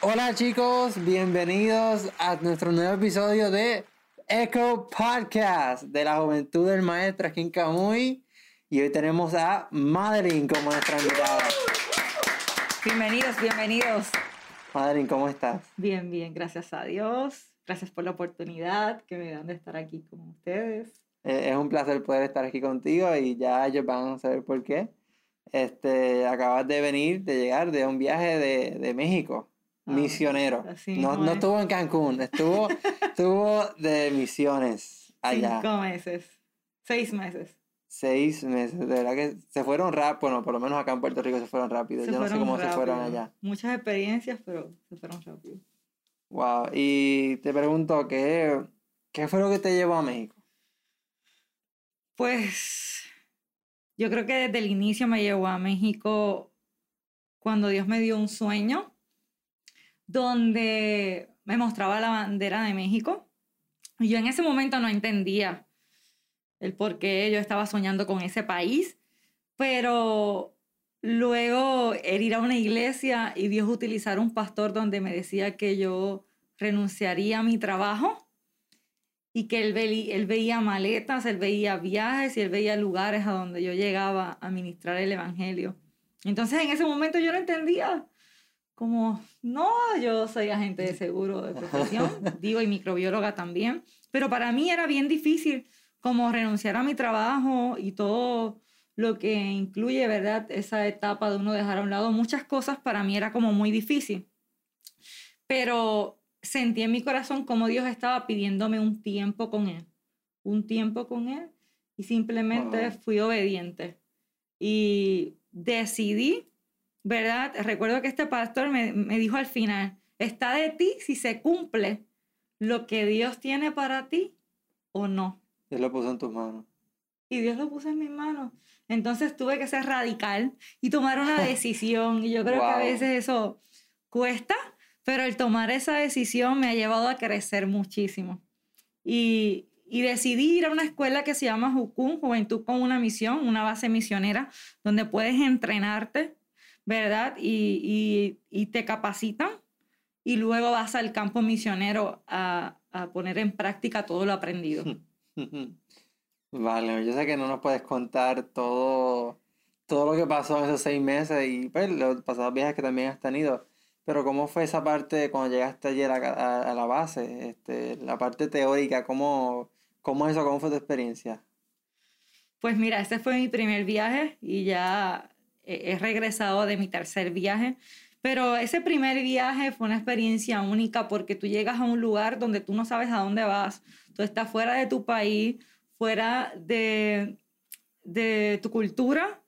Hola chicos, bienvenidos a nuestro nuevo episodio de Echo Podcast de la Juventud del Maestro aquí en Camuy. Y hoy tenemos a Madeline como nuestra invitada. Bienvenidos, bienvenidos. Madeline, ¿cómo estás? Bien, bien, gracias a Dios. Gracias por la oportunidad que me dan de estar aquí con ustedes. Eh, es un placer poder estar aquí contigo y ya ellos van a saber por qué. Este, acabas de venir, de llegar de un viaje de, de México, Ah, misionero. No, no es. estuvo en Cancún, estuvo, estuvo de misiones allá. Cinco meses, seis meses. Seis meses, de verdad que se fueron rápido, bueno, por lo menos acá en Puerto Rico se fueron rápido. Se Yo no sé cómo se fueron allá. Muchas experiencias, pero se fueron rápido. Wow, y te pregunto, ¿qué, ¿qué fue lo que te llevó a México? Pues yo creo que desde el inicio me llevó a México cuando Dios me dio un sueño donde me mostraba la bandera de México. Y yo en ese momento no entendía el por qué yo estaba soñando con ese país, pero luego el ir a una iglesia y Dios utilizar un pastor donde me decía que yo renunciaría a mi trabajo y que él, veli- él veía maletas, él veía viajes y él veía lugares a donde yo llegaba a ministrar el Evangelio. Entonces en ese momento yo no entendía, como, no, yo soy agente de seguro de profesión, digo, y microbióloga también, pero para mí era bien difícil como renunciar a mi trabajo y todo lo que incluye, ¿verdad? Esa etapa de uno dejar a un lado muchas cosas, para mí era como muy difícil. Pero sentí en mi corazón como Dios estaba pidiéndome un tiempo con Él, un tiempo con Él, y simplemente Wow. fui obediente. Y decidí, ¿verdad? Recuerdo que este pastor me, me dijo al final, está de ti si se cumple lo que Dios tiene para ti o no. Dios lo puso en tus manos. Y Dios lo puso en mis manos. Entonces tuve que ser radical y tomar una decisión. Y yo creo que a veces eso cuesta, pero el tomar esa decisión me ha llevado a crecer muchísimo. Y, y decidí ir a una escuela que se llama Jucún, Juventud con una misión, una base misionera, donde puedes entrenarte, ¿verdad? Y, y, y te capacitan. Y luego vas al campo misionero a, a poner en práctica todo lo aprendido. Vale, yo sé que no nos puedes contar todo, todo lo que pasó en esos seis meses y pues, los pasados viajes que también has tenido, pero ¿cómo fue esa parte cuando llegaste ayer a, la base? Este, la parte teórica, ¿cómo, cómo es eso? ¿Cómo fue tu experiencia? Pues mira, ese fue mi primer viaje y ya he regresado de mi tercer viaje. Pero ese primer viaje fue una experiencia única porque tú llegas a un lugar donde tú no sabes a dónde vas. Tú estás fuera de tu país, fuera de, de tu cultura,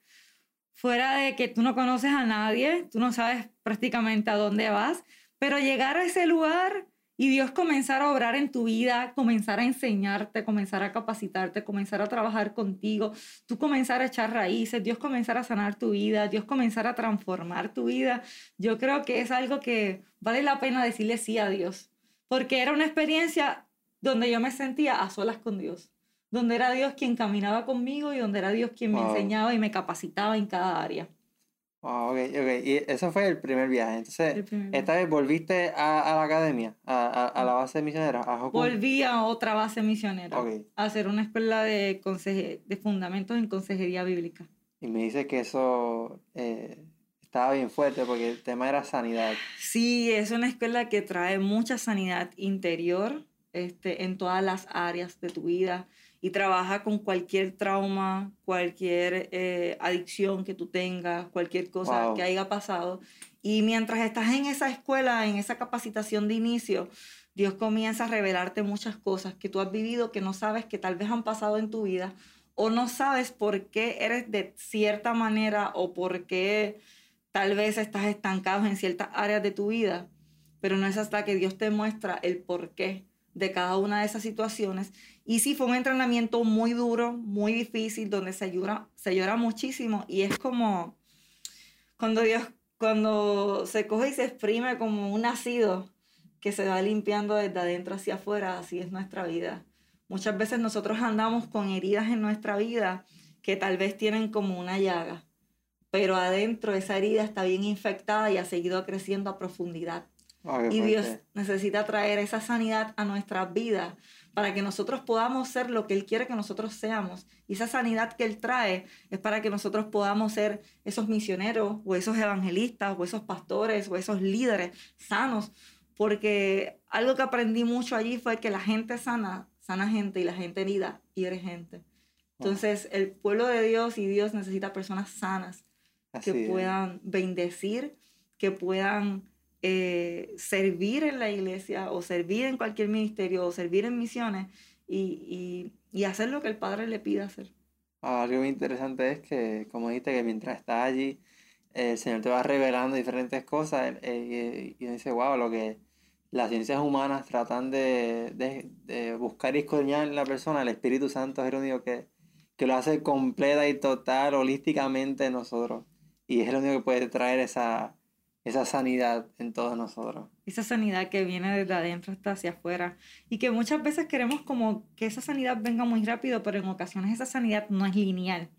fuera de que tú no conoces a nadie, tú no sabes prácticamente a dónde vas. Pero llegar a ese lugar y Dios comenzar a obrar en tu vida, comenzar a enseñarte, comenzar a capacitarte, comenzar a trabajar contigo, tú comenzar a echar raíces, Dios comenzar a sanar tu vida, Dios comenzar a transformar tu vida, yo creo que es algo que vale la pena decirle sí a Dios, porque era una experiencia donde yo me sentía a solas con Dios, donde era Dios quien caminaba conmigo y donde era Dios quien me Wow. enseñaba y me capacitaba en cada área. Ah, ok, ok, y eso fue el primer viaje. Entonces, primer esta vez volviste a, a la academia, a, a, a la base misionera, a. Volví a otra base misionera, Ok. a hacer una escuela de, conseje- de fundamentos en consejería bíblica. Y me dice que eso eh, estaba bien fuerte porque el tema era sanidad. Sí, es una escuela que trae mucha sanidad interior este, en todas las áreas de tu vida y trabaja con cualquier trauma, cualquier eh, adicción que tú tengas, cualquier cosa Wow. que haya pasado. Y mientras estás en esa escuela, en esa capacitación de inicio, Dios comienza a revelarte muchas cosas que tú has vivido que no sabes que tal vez han pasado en tu vida o no sabes por qué eres de cierta manera o por qué tal vez estás estancado en ciertas áreas de tu vida, pero no es hasta que Dios te muestra el porqué de cada una de esas situaciones. Y sí, fue un entrenamiento muy duro, muy difícil, donde se llora, se llora muchísimo y es como, Cuando Dios, cuando se coge y se exprime como un nacido que se va limpiando desde adentro hacia afuera, así es nuestra vida. Muchas veces nosotros andamos con heridas en nuestra vida que tal vez tienen como una llaga, pero adentro esa herida está bien infectada y ha seguido creciendo a profundidad. Y Dios necesita traer esa sanidad a nuestras vidas para que nosotros podamos ser lo que Él quiere que nosotros seamos. Y esa sanidad que Él trae es para que nosotros podamos ser esos misioneros o esos evangelistas o esos pastores o esos líderes sanos. Porque algo que aprendí mucho allí fue que la gente sana, sana gente y la gente herida, hiere gente. Entonces, el pueblo de Dios y Dios necesita personas sanas que puedan bendecir, que puedan eh, servir en la iglesia o servir en cualquier ministerio o servir en misiones y, hacer lo que el Padre le pida hacer. algo muy interesante es que, como dijiste, que mientras estás allí, el Señor te va revelando diferentes cosas eh, y, dice, wow, lo que las ciencias humanas tratan de, buscar y escudriñar en la persona, el Espíritu Santo es el único que, que lo hace completa y total, holísticamente en nosotros. Y es el único que puede traer esa, esa sanidad en todos nosotros. Esa sanidad que viene desde adentro hasta hacia afuera. Y que muchas veces queremos como que esa sanidad venga muy rápido, pero en ocasiones esa sanidad no es lineal.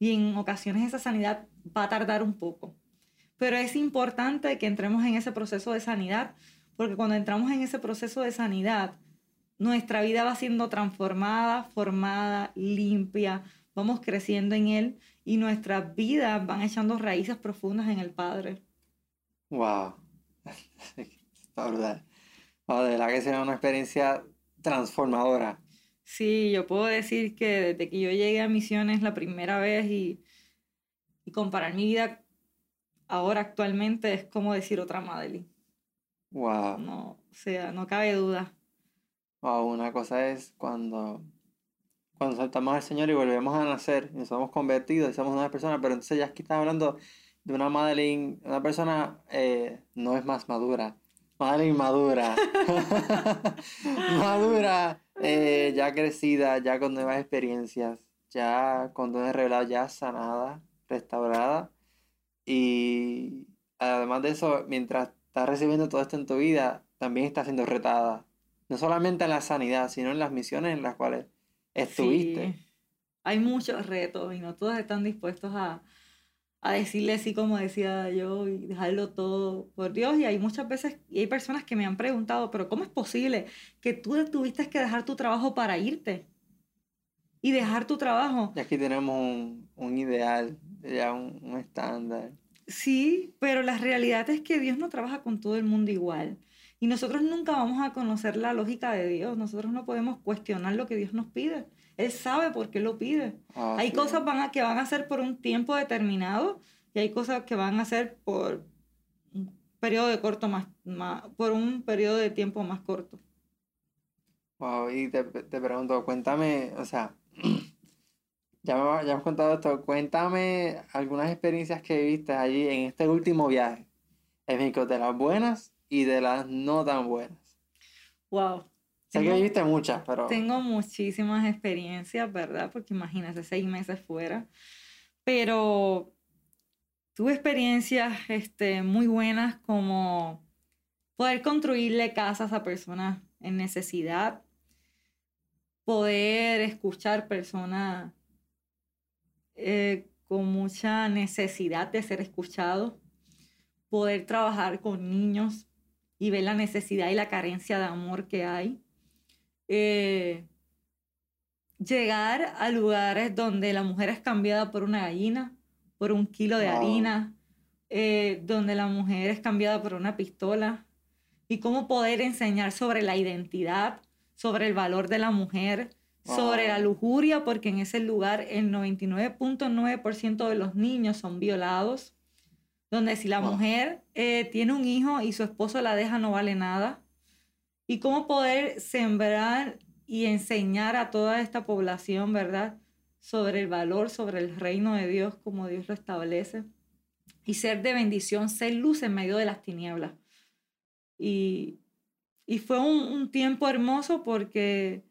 Y en ocasiones esa sanidad va a tardar un poco. Pero es importante que entremos en ese proceso de sanidad, porque cuando entramos en ese proceso de sanidad, nuestra vida va siendo transformada, formada, limpia, vamos creciendo en Él y nuestras vidas van echando raíces profundas en el Padre. Wow. Está brutal. de verdad que será una experiencia transformadora. Sí, yo puedo decir que desde que yo llegué a Misiones la primera vez y, y comparar mi vida ahora actualmente es como decir otra Madeline. Wow. No, o sea, no cabe duda. Wow, una cosa es cuando, cuando saltamos al Señor y volvemos a nacer y nos somos convertidos y somos una persona, pero entonces ya aquí estás hablando de una Madeline, una persona eh, no es más madura. Madeline madura. madura, eh, ya crecida, ya con nuevas experiencias, ya con dones revelados, ya sanada, restaurada. Y además de eso, mientras estás recibiendo todo esto en tu vida, también estás siendo retada. No solamente en la sanidad, sino en las misiones en las cuales estuviste. Hay muchos retos y no todos están dispuestos a, a decirle así como decía yo y dejarlo todo por Dios. Y hay muchas veces, y hay personas que me han preguntado, pero ¿cómo es posible que tú tuviste que dejar tu trabajo para irte? Y dejar tu trabajo. Y aquí tenemos un, ideal, ya un, estándar. Sí, pero la realidad es que Dios no trabaja con todo el mundo igual. Y nosotros nunca vamos a conocer la lógica de Dios. Nosotros no podemos cuestionar lo que Dios nos pide. Él sabe por qué lo pide. Ah, hay cosas van a, que van a hacer por un tiempo determinado y hay cosas que van a hacer por un periodo de corto más, por un periodo de tiempo más corto. Wow, y te, te pregunto, cuéntame, o sea, ya me, ya has contado esto, cuéntame algunas experiencias que viste allí en este último viaje en México, de las buenas y de las no tan buenas. Wow, Sé que viviste muchas, pero... Tengo muchísimas experiencias, ¿verdad? Porque imagínate, seis meses fuera. Pero tuve experiencias este, muy buenas como poder construirle casas a personas en necesidad, poder escuchar personas eh, con mucha necesidad de ser escuchados, poder trabajar con niños y ver la necesidad y la carencia de amor que hay eh, llegar a lugares donde la mujer es cambiada por una gallina, por un kilo de harina, eh, donde la mujer es cambiada por una pistola, y cómo poder enseñar sobre la identidad, sobre el valor de la mujer, sobre la lujuria, porque en ese lugar el 99.9% de los niños son violados, donde si la mujer eh, tiene un hijo y su esposo la deja no vale nada, y cómo poder sembrar y enseñar a toda esta población, ¿verdad? Sobre el valor, sobre el reino de Dios como Dios lo establece. Y ser de bendición, ser luz en medio de las tinieblas. Y, y fue un, tiempo hermoso porque,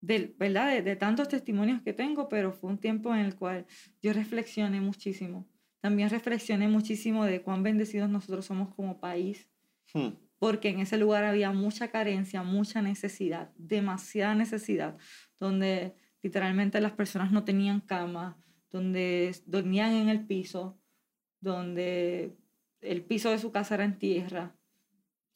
de, ¿verdad? De, tantos testimonios que tengo, pero fue un tiempo en el cual yo reflexioné muchísimo. también reflexioné muchísimo de cuán bendecidos nosotros somos como país, Hmm. Porque en ese lugar había mucha carencia, mucha necesidad, demasiada necesidad, donde literalmente las personas no tenían cama, donde dormían en el piso, donde el piso de su casa era en tierra,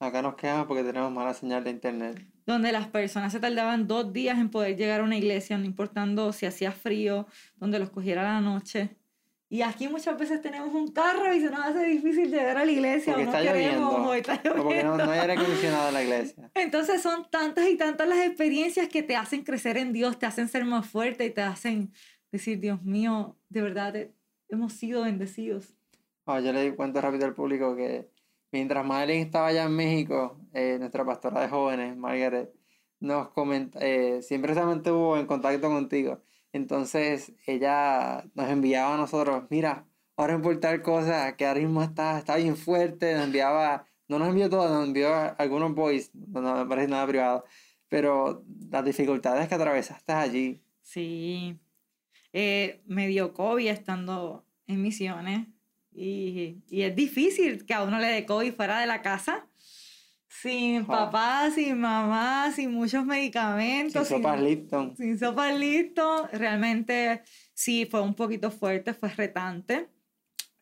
Acá nos quedamos porque tenemos mala señal de internet. donde las personas se tardaban dos días en poder llegar a una iglesia, no importando si hacía frío, donde los cogiera la noche. Y aquí muchas veces tenemos un carro y se nos hace difícil llegar a la iglesia Porque o no está queremos lloviendo. o está O porque no, lloviendo. no hay aire acondicionado en la iglesia. Entonces son tantas y tantas las experiencias que te hacen crecer en Dios, te hacen ser más fuerte y te hacen decir, Dios mío, de verdad hemos sido bendecidos. Ah, yo le cuento rápido al público que mientras Madeline estaba allá en México, eh, nuestra pastora de jóvenes, Margaret, nos comenta, eh, siempre se mantuvo en contacto contigo. Entonces ella nos enviaba a nosotros, mira, ahora por tal cosa, que ahora mismo está, está bien fuerte, nos enviaba, no nos envió todo, nos envió algunos voice, no, no me parece nada privado, pero las dificultades que atravesaste allí, Sí, eh, me dio COVID estando en misiones y, y es difícil que a uno le dé COVID fuera de la casa, sin papá, sin mamá, sin muchos medicamentos, sin, sopas Lipton. sin sopa listo. Realmente sí, fue un poquito fuerte, fue retante.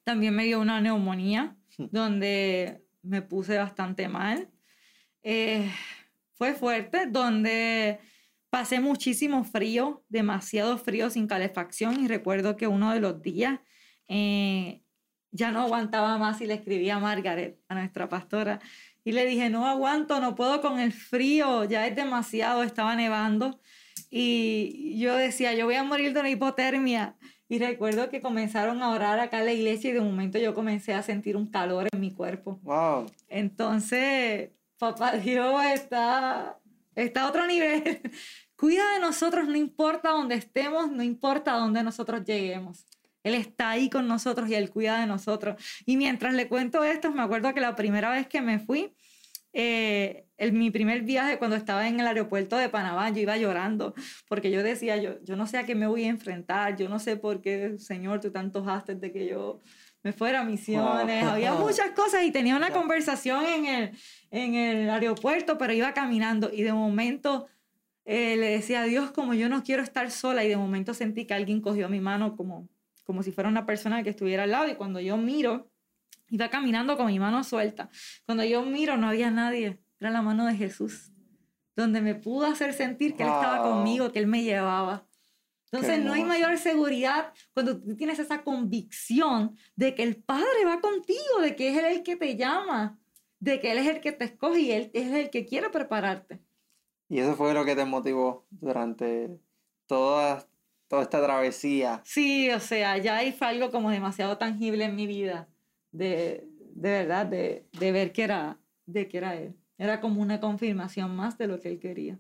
También me dio una neumonía Hmm. donde me puse bastante mal. Eh, fue fuerte, donde pasé muchísimo frío, demasiado frío sin calefacción y recuerdo que uno de los días eh, ya no aguantaba más y le escribí a Margaret, a nuestra pastora, y le dije, no aguanto, no puedo con el frío, ya es demasiado, estaba nevando. Y yo decía, yo voy a morir de una hipotermia. Y recuerdo que comenzaron a orar acá en la iglesia y de momento yo comencé a sentir un calor en mi cuerpo. Wow, Entonces, papá Dios está, está a otro nivel. Cuida de nosotros, no importa dónde estemos, no importa dónde nosotros lleguemos. Él está ahí con nosotros y Él cuida de nosotros. Y mientras le cuento esto, me acuerdo que la primera vez que me fui, eh, el, mi primer viaje cuando estaba en el aeropuerto de Panamá, yo iba llorando porque yo decía, yo, yo no sé a qué me voy a enfrentar, yo no sé por qué, Señor, tú te antojaste de que yo me fuera a misiones, había muchas cosas y tenía una conversación en el, en el aeropuerto, pero iba caminando y de momento eh, le decía a Dios como yo no quiero estar sola y de momento sentí que alguien cogió mi mano como, como si fuera una persona que estuviera al lado y cuando yo miro, iba caminando con mi mano suelta. Cuando yo miro no había nadie, era la mano de Jesús, donde me pudo hacer sentir que Él estaba conmigo, que Él me llevaba. Entonces no hay mayor seguridad cuando tú tienes esa convicción de que el Padre va contigo, de que es Él el que te llama, de que Él es el que te escoge y Él es el que quiere prepararte. Y eso fue lo que te motivó durante toda, toda esta travesía. Sí, o sea, ya ahí fue algo como demasiado tangible en mi vida, de, de verdad, de, de ver que era, de que era Él. Era como una confirmación más de lo que Él quería.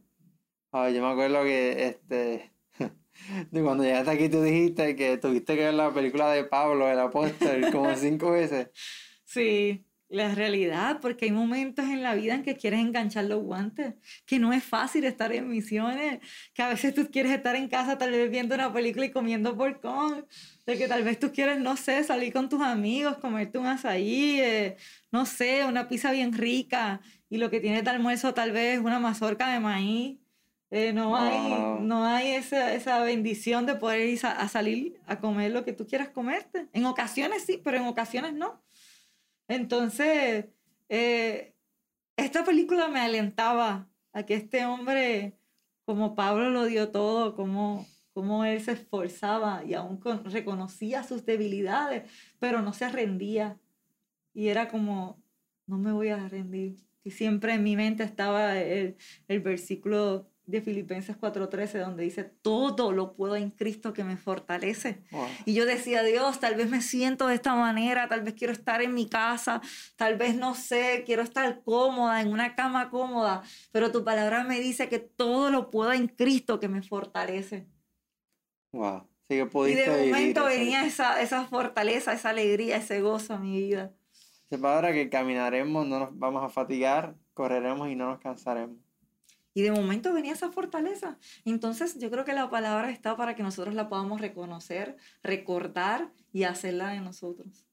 Ay, yo me acuerdo que este, de cuando llegaste aquí tú dijiste que tuviste que ver la película de Pablo, el apóstol, como cinco veces. Sí, la realidad, porque hay momentos en la vida en que quieres enganchar los guantes, que no es fácil estar en misiones, que a veces tú quieres estar en casa tal vez viendo una película y comiendo porcón, de que tal vez tú quieres, no sé, salir con tus amigos, comerte un azaí, eh, no sé, una pizza bien rica, y lo que tienes de almuerzo tal vez una mazorca de maíz. Eh, no hay, no hay esa, esa bendición de poder ir a, a salir a comer lo que tú quieras comerte. En ocasiones sí, pero en ocasiones no. Entonces, eh, esta película me alentaba a que este hombre, como Pablo lo dio todo, como, como él se esforzaba y aún con- reconocía sus debilidades, pero no se rendía. Y era como, no me voy a rendir. Y siempre en mi mente estaba el, el versículo de Filipenses 4:13, donde dice, todo lo puedo en Cristo que me fortalece. Wow. Y yo decía, Dios, tal vez me siento de esta manera, tal vez quiero estar en mi casa, tal vez no sé, quiero estar cómoda, en una cama cómoda, pero tu palabra me dice que todo lo puedo en Cristo que me fortalece. Wow. Sí que Y de vivir momento ese- venía esa, esa fortaleza, esa alegría, ese gozo a mi vida. Esa palabra que caminaremos, no nos vamos a fatigar, correremos y no nos cansaremos. Y de momento venía esa fortaleza. Entonces yo creo que la palabra está para que nosotros la podamos reconocer, recordar y hacerla de nosotros.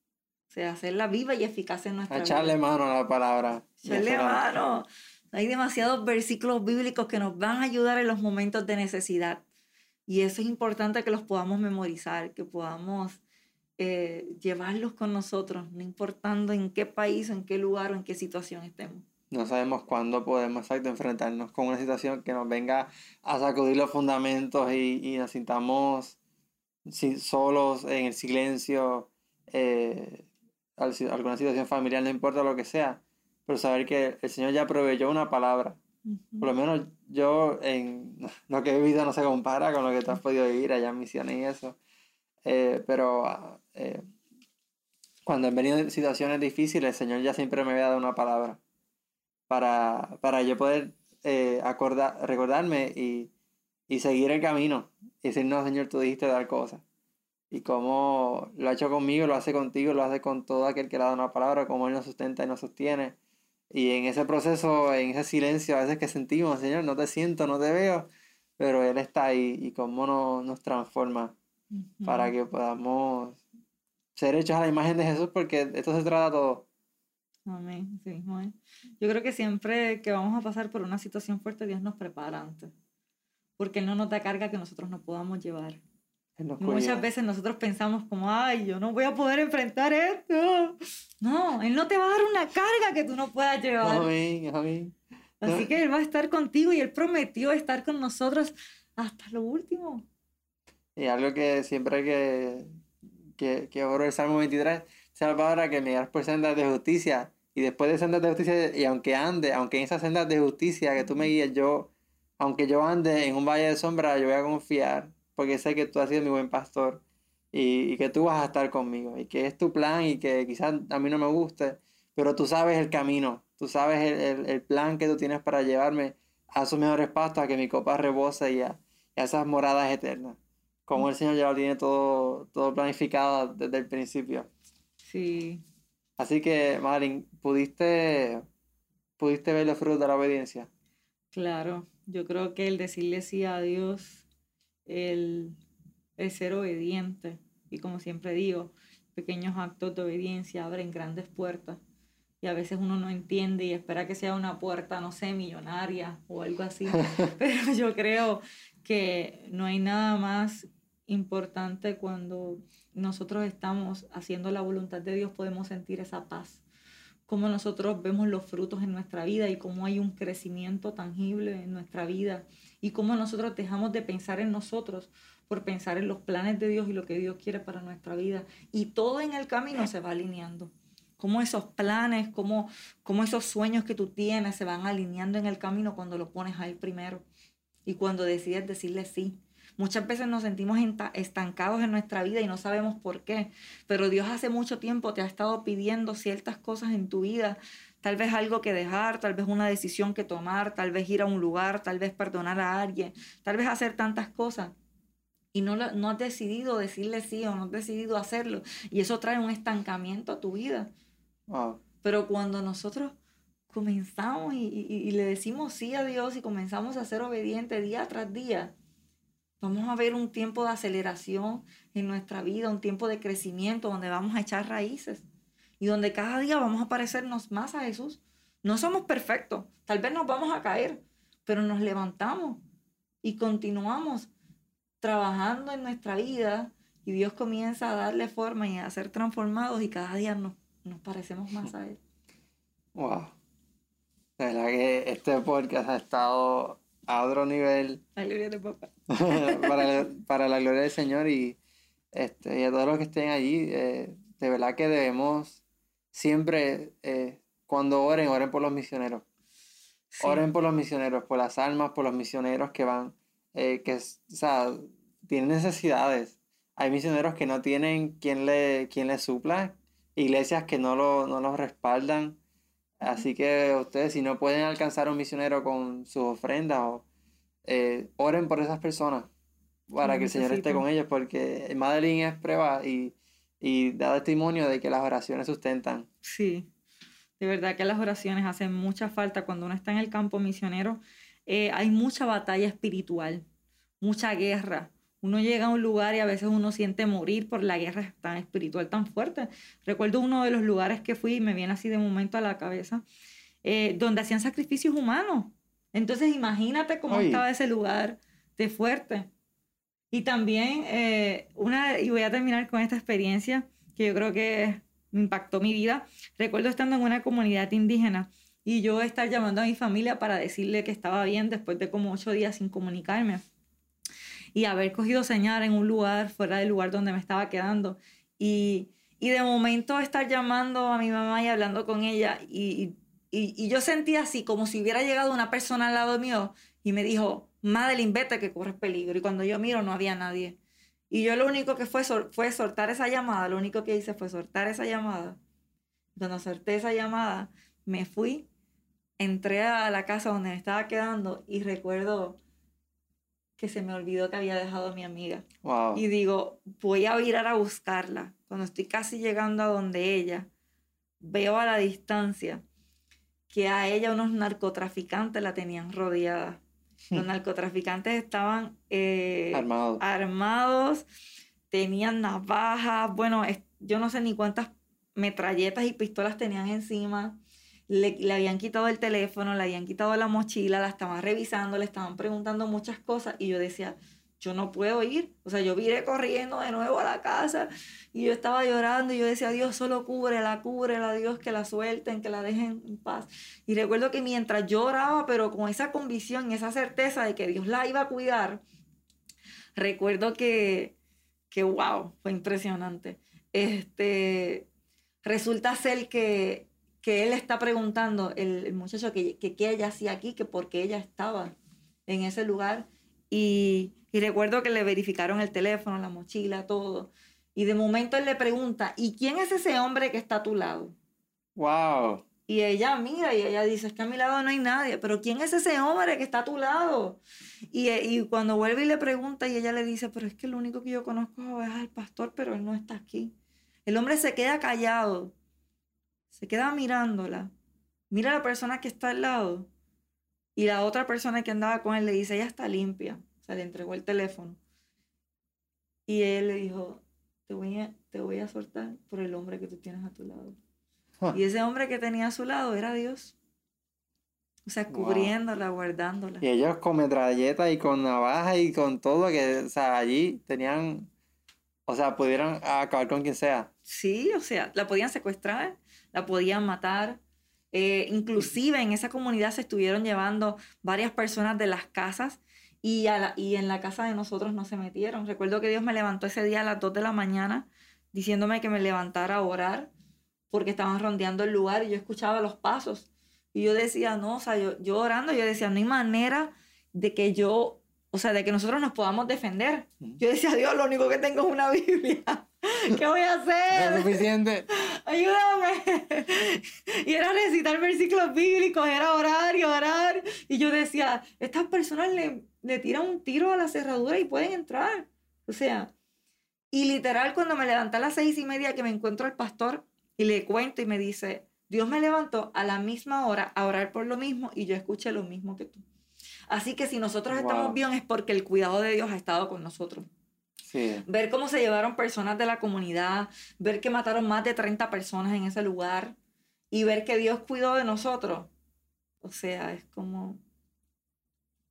O sea, hacerla viva y eficaz en nuestra Echarle vida. mano a la palabra. Echarle mano. Hay demasiados versículos bíblicos que nos van a ayudar en los momentos de necesidad. Y eso es importante que los podamos memorizar, que podamos eh, llevarlos con nosotros, no importando en qué país, en qué lugar o en qué situación estemos. No sabemos cuándo podemos exacto enfrentarnos con una situación que nos venga a sacudir los fundamentos y, y nos sintamos solos en el silencio, eh, alguna situación familiar, no importa lo que sea, pero saber que el Señor ya proveyó una palabra. Por lo menos yo en lo que he vivido no se compara con lo que tú has podido vivir allá en misiones y eso. Eh, pero eh, cuando han venido situaciones difíciles, el Señor ya siempre me había dado una palabra para, para yo poder eh, acordar, recordarme y, y, seguir el camino. Y decir, no, Señor, tú dijiste dar cosas. Y como lo ha hecho conmigo, lo hace contigo, lo hace con todo aquel que le ha dado una palabra, como Él nos sustenta y nos sostiene. Y en ese proceso, en ese silencio a veces que sentimos, Señor, no te siento, no te veo, pero Él está ahí y cómo nos, nos transforma uh -huh. para que podamos ser hechos a la imagen de Jesús, porque esto se trata todo. Amén. Sí, amén. Yo creo que siempre que vamos a pasar por una situación fuerte, Dios nos prepara antes, porque Él no nos da carga que nosotros no podamos llevar. Muchas veces nosotros pensamos como, ay, yo no voy a poder enfrentar esto. No, Él no te va a dar una carga que tú no puedas llevar. Amén, amén. Así que Él va a estar contigo y Él prometió estar con nosotros hasta lo último. Y algo que siempre que, que, que oro el Salmo 23, sea la palabra que me das por sendas de justicia. Y después de sendas de justicia, y aunque ande, aunque en esas sendas de justicia que tú me guíes, yo, aunque yo ande en un valle de sombra, yo voy a confiar porque sé que tú has sido mi buen pastor y, y, que tú vas a estar conmigo y que es tu plan y que quizás a mí no me guste, pero tú sabes el camino, tú sabes el, el, el plan que tú tienes para llevarme a sus mejores pastos, a que mi copa rebose y a, y a esas moradas eternas. Como el Señor ya lo tiene todo, todo planificado desde el principio. Sí. Así que, Madeline, ¿pudiste, ¿pudiste ver los frutos de la obediencia? Claro, yo creo que el decirle sí a Dios el, el ser obediente. Y como siempre digo, pequeños actos de obediencia abren grandes puertas. Y a veces uno no entiende y espera que sea una puerta, no sé, millonaria o algo así. Pero yo creo que no hay nada más importante cuando nosotros estamos haciendo la voluntad de Dios, podemos sentir esa paz. Cómo nosotros vemos los frutos en nuestra vida y cómo hay un crecimiento tangible en nuestra vida y cómo nosotros dejamos de pensar en nosotros por pensar en los planes de Dios y lo que Dios quiere para nuestra vida. Y todo en el camino se va alineando. Cómo esos planes, cómo, cómo esos sueños que tú tienes se van alineando en el camino cuando lo pones a Él primero y cuando decides decirle sí. Muchas veces nos sentimos estancados en nuestra vida y no sabemos por qué, pero Dios hace mucho tiempo te ha estado pidiendo ciertas cosas en tu vida tal vez algo que dejar, tal vez una decisión que tomar, tal vez ir a un lugar, tal vez perdonar a alguien, tal vez hacer tantas cosas. Y no, no has decidido decirle sí o no has decidido hacerlo. Y eso trae un estancamiento a tu vida. Wow. Pero cuando nosotros comenzamos y, y, y, le decimos sí a Dios y comenzamos a ser obedientes día tras día, vamos a ver un tiempo de aceleración en nuestra vida, un tiempo de crecimiento donde vamos a echar raíces y donde cada día vamos a parecernos más a Jesús. No somos perfectos, tal vez nos vamos a caer, pero nos levantamos y continuamos trabajando en nuestra vida y Dios comienza a darle forma y a ser transformados y cada día nos, nos parecemos más a Él. Wow. De verdad que este podcast ha estado a otro nivel. La gloria de papá. para, para, la gloria del Señor y, este, y a todos los que estén allí. Eh, de verdad que debemos siempre, eh, cuando oren, oren por los misioneros. Sí. Oren por los misioneros, por las almas, por los misioneros que van, eh, que o sea, tienen necesidades. Hay misioneros que no tienen quien le, quien les supla, iglesias que no, lo, no los respaldan. Así que ustedes, si no pueden alcanzar a un misionero con sus ofrendas, o, eh, oren por esas personas para que el Señor esté con ellos, porque Madeline es prueba y, y da testimonio de que las oraciones sustentan. Sí, de verdad que las oraciones hacen mucha falta cuando uno está en el campo misionero. eh, hay mucha batalla espiritual, mucha guerra. Uno llega a un lugar y a veces uno siente morir por la guerra tan espiritual tan fuerte. Recuerdo uno de los lugares que fui y me viene así de momento a la cabeza, eh, donde hacían sacrificios humanos. Entonces imagínate cómo estaba ese lugar de fuerte. Y también, eh, una, y voy a terminar con esta experiencia que yo creo que impactó mi vida. Recuerdo estando en una comunidad indígena y yo estar llamando a mi familia para decirle que estaba bien después de como ocho días sin comunicarme y haber cogido señal en un lugar fuera del lugar donde me estaba quedando y, y de momento estar llamando a mi mamá y hablando con ella y, y, y, yo sentía así como si hubiera llegado una persona al lado mío y me dijo, Madeline, vete que corres peligro. Y cuando yo miro no había nadie. Y yo lo único que fue, fue soltar esa llamada, lo único que hice fue soltar esa llamada. Cuando solté esa llamada, me fui, entré a la casa donde me estaba quedando y recuerdo que se me olvidó que había dejado a mi amiga. Y digo, voy a ir a buscarla. Cuando estoy casi llegando a donde ella, veo a la distancia que a ella unos narcotraficantes la tenían rodeada. Los narcotraficantes estaban eh, armados. tenían navajas, bueno, yo no sé ni cuántas metralletas y pistolas tenían encima. Le, habían quitado el teléfono, le habían quitado la mochila, la estaban revisando, le estaban preguntando muchas cosas y yo decía, yo no puedo ir. O sea, yo viré corriendo de nuevo a la casa y yo estaba llorando y yo decía, Dios solo cúbrela, cúbrela, Dios que la suelten, que la dejen en paz. Y recuerdo que mientras lloraba, pero con esa convicción, esa certeza de que Dios la iba a cuidar, recuerdo que, que wow, fue impresionante. Este, resulta ser que, que él está preguntando, el, muchacho, que, que qué ella hacía aquí, que por qué ella estaba en ese lugar. Y, y recuerdo que le verificaron el teléfono, la mochila, todo. Y de momento él le pregunta, ¿y quién es ese hombre que está a tu lado? Wow. Y ella mira y ella dice, es que a mi lado no hay nadie, pero ¿quién es ese hombre que está a tu lado? Y, y cuando vuelve y le pregunta y ella le dice, pero es que lo único que yo conozco es al pastor, pero él no está aquí. El hombre se queda callado, se queda mirándola, mira a la persona que está al lado y la otra persona que andaba con él le dice, ella está limpia le entregó el teléfono. Y él le dijo, te voy a, te voy a soltar por el hombre que tú tienes a tu lado. Y ese hombre que tenía a su lado era Dios. O sea, cubriéndola, guardándola. Y ellos con metralleta y con navaja y con todo, que, o sea, allí tenían, o sea, pudieran acabar con quien sea. Sí, o sea, la podían secuestrar, la podían matar. Eh, inclusive en esa comunidad se estuvieron llevando varias personas de las casas y, y en la casa de nosotros no se metieron. Recuerdo que Dios me levantó ese día a las 2 de la mañana diciéndome que me levantara a orar porque estaban rondeando el lugar y yo escuchaba los pasos. Y yo decía, no, o sea, yo, yo orando, yo decía, no hay manera de que yo, o sea, de que nosotros nos podamos defender. Yo decía, Dios, lo único que tengo es una Biblia. ¿Qué voy a hacer? es suficiente. Ayúdame. Y era recitar versículos bíblicos, era orar y orar. Y yo decía, estas personas le, le tiran un tiro a la cerradura y pueden entrar. O sea, y literal cuando me levanté a las seis y media que me encuentro al pastor y le cuento y me dice, Dios me levantó a la misma hora a orar por lo mismo y yo escuché lo mismo que tú. Así que si nosotros estamos bien es porque el cuidado de Dios ha estado con nosotros. Ver cómo se llevaron personas de la comunidad, ver que mataron más de 30 personas en ese lugar y ver que Dios cuidó de nosotros. O sea, es como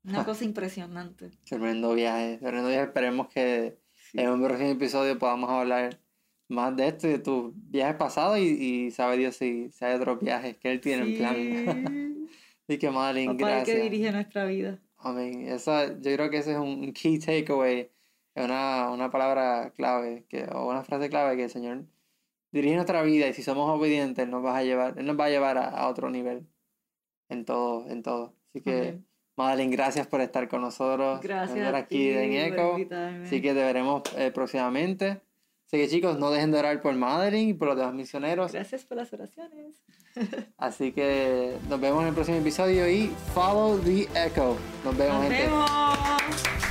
una cosa impresionante. Tremendo viaje, tremendo viaje. Esperemos que en un próximo episodio podamos hablar más de esto y de tus viajes pasados y, y sabe Dios si, hay otros viajes que Él tiene en plan. y que Madeline, gracias. que dirige nuestra vida. Amén. Esa, yo creo que ese es un key takeaway, es una, una palabra clave, que, o una frase clave que el Señor dirige nuestra vida y si somos obedientes, Él nos va a llevar, Él nos va a, llevar a, otro nivel en todo, en todo. Así que... Madeline, gracias por estar con nosotros. Gracias. aquí en Eco. Así que te veremos eh, próximamente. Así que chicos, no dejen de orar por Madeline y por los demás misioneros. Gracias por las oraciones. Así que nos vemos en el próximo episodio y follow the echo. Nos vemos, nos Vemos.